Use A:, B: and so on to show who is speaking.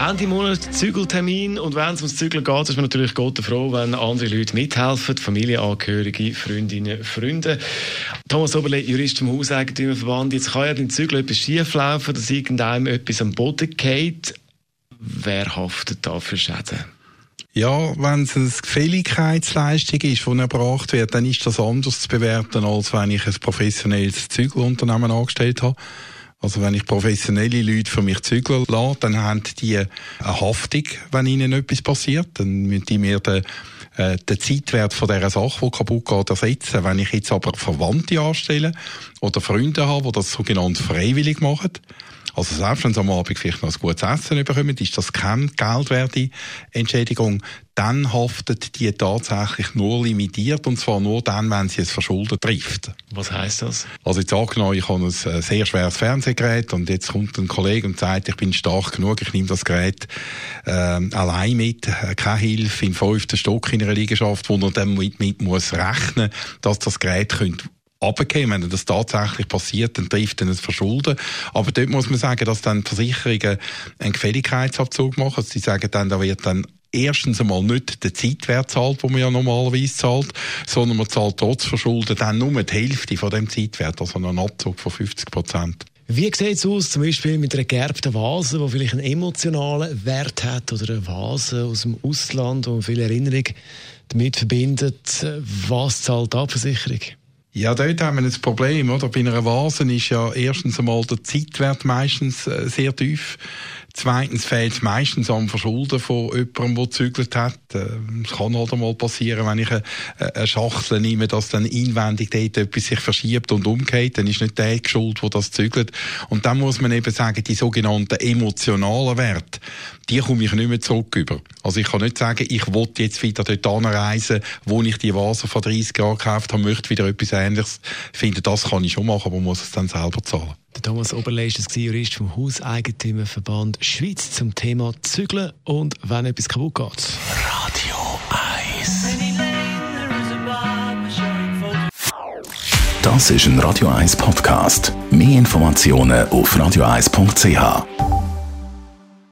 A: Ende Monat Zügeltermin und wenn es ums Zügeln geht, ist man natürlich Gott froh, wenn andere Leute mithelfen, Familienangehörige, Freundinnen, Freunde. Thomas Oberle, Jurist vom Hauseigentümerverband. Jetzt kann ja beim Zügeln etwas schieflaufen, dass irgendeinem etwas am Boden geht. Wer haftet da für Schäden?
B: Ja, wenn es eine Gefälligkeitsleistung ist, die erbracht wird, dann ist das anders zu bewerten, als wenn ich ein professionelles Zügelunternehmen angestellt habe. Also wenn ich professionelle Leute für mich zügeln lasse, dann haben die eine Haftung, wenn ihnen etwas passiert. Dann müssen die mir den, äh, den Zeitwert von dieser Sache, die kaputt geht, ersetzen. Wenn ich jetzt aber Verwandte anstelle oder Freunde habe, die das sogenannt freiwillig machen, also selbst wenn sie am Abend vielleicht noch ein gutes Essen bekommen, ist das keine geldwerte Entschädigung. Dann haftet die tatsächlich nur limitiert und zwar nur dann, wenn sie es verschuldet trifft.
A: Was heißt das?
B: Also jetzt angenommen, ich habe ein äh, sehr schweres Fernsehgerät und jetzt kommt ein Kollege und sagt, ich bin stark genug, ich nehme das Gerät äh, allein mit, äh, keine Hilfe im fünften Stock in einer Liegenschaft, wo er dann mit, mit muss rechnen, dass das Gerät könnte runtergehen. Wenn das tatsächlich passiert, dann trifft dann ein Verschulden. Aber dort muss man sagen, dass dann Versicherungen einen Gefälligkeitsabzug machen. Sie sagen dann, da wird dann erstens einmal nicht der Zeitwert zahlt, den man ja normalerweise zahlt, sondern man zahlt trotz Verschulden dann nur die Hälfte von dem Zeitwert, also einen Abzug von 50 Prozent.
A: Wie sieht es aus, zum Beispiel mit einer geerbten Vase, die vielleicht einen emotionalen Wert hat, oder eine Vase aus dem Ausland, die viele Erinnerungen damit verbindet? Was zahlt die Versicherung?
B: Ja, dort haben wir ein Problem, oder? Bei einer Vase ist ja erstens einmal der Zeitwert meistens äh, sehr tief. Zweitens fehlt es meistens am Verschulden von jemandem, der gezügelt hat. Äh, es kann halt einmal passieren, wenn ich eine, Schachtel nehme, dass dann inwendig dort etwas sich verschiebt und umgeht, dann ist nicht der schuld, der das zügelt. Und dann muss man eben sagen, die sogenannten emotionalen Werte, die komme ich nicht mehr zurück über. Also ich kann nicht sagen, ich will jetzt wieder dort anreisen, wo ich die Vase vor 30 Jahren gekauft habe, möchte wieder etwas Ähnliches finden. Das kann ich schon machen, aber muss es dann selber zahlen.
A: Thomas Oberle ist Jurist vom Hauseigentümerverband Schweiz zum Thema Zügeln und wenn etwas kaputt geht.
C: Radio 1 Das ist ein Radio 1 Podcast. Mehr Informationen auf radio1.ch.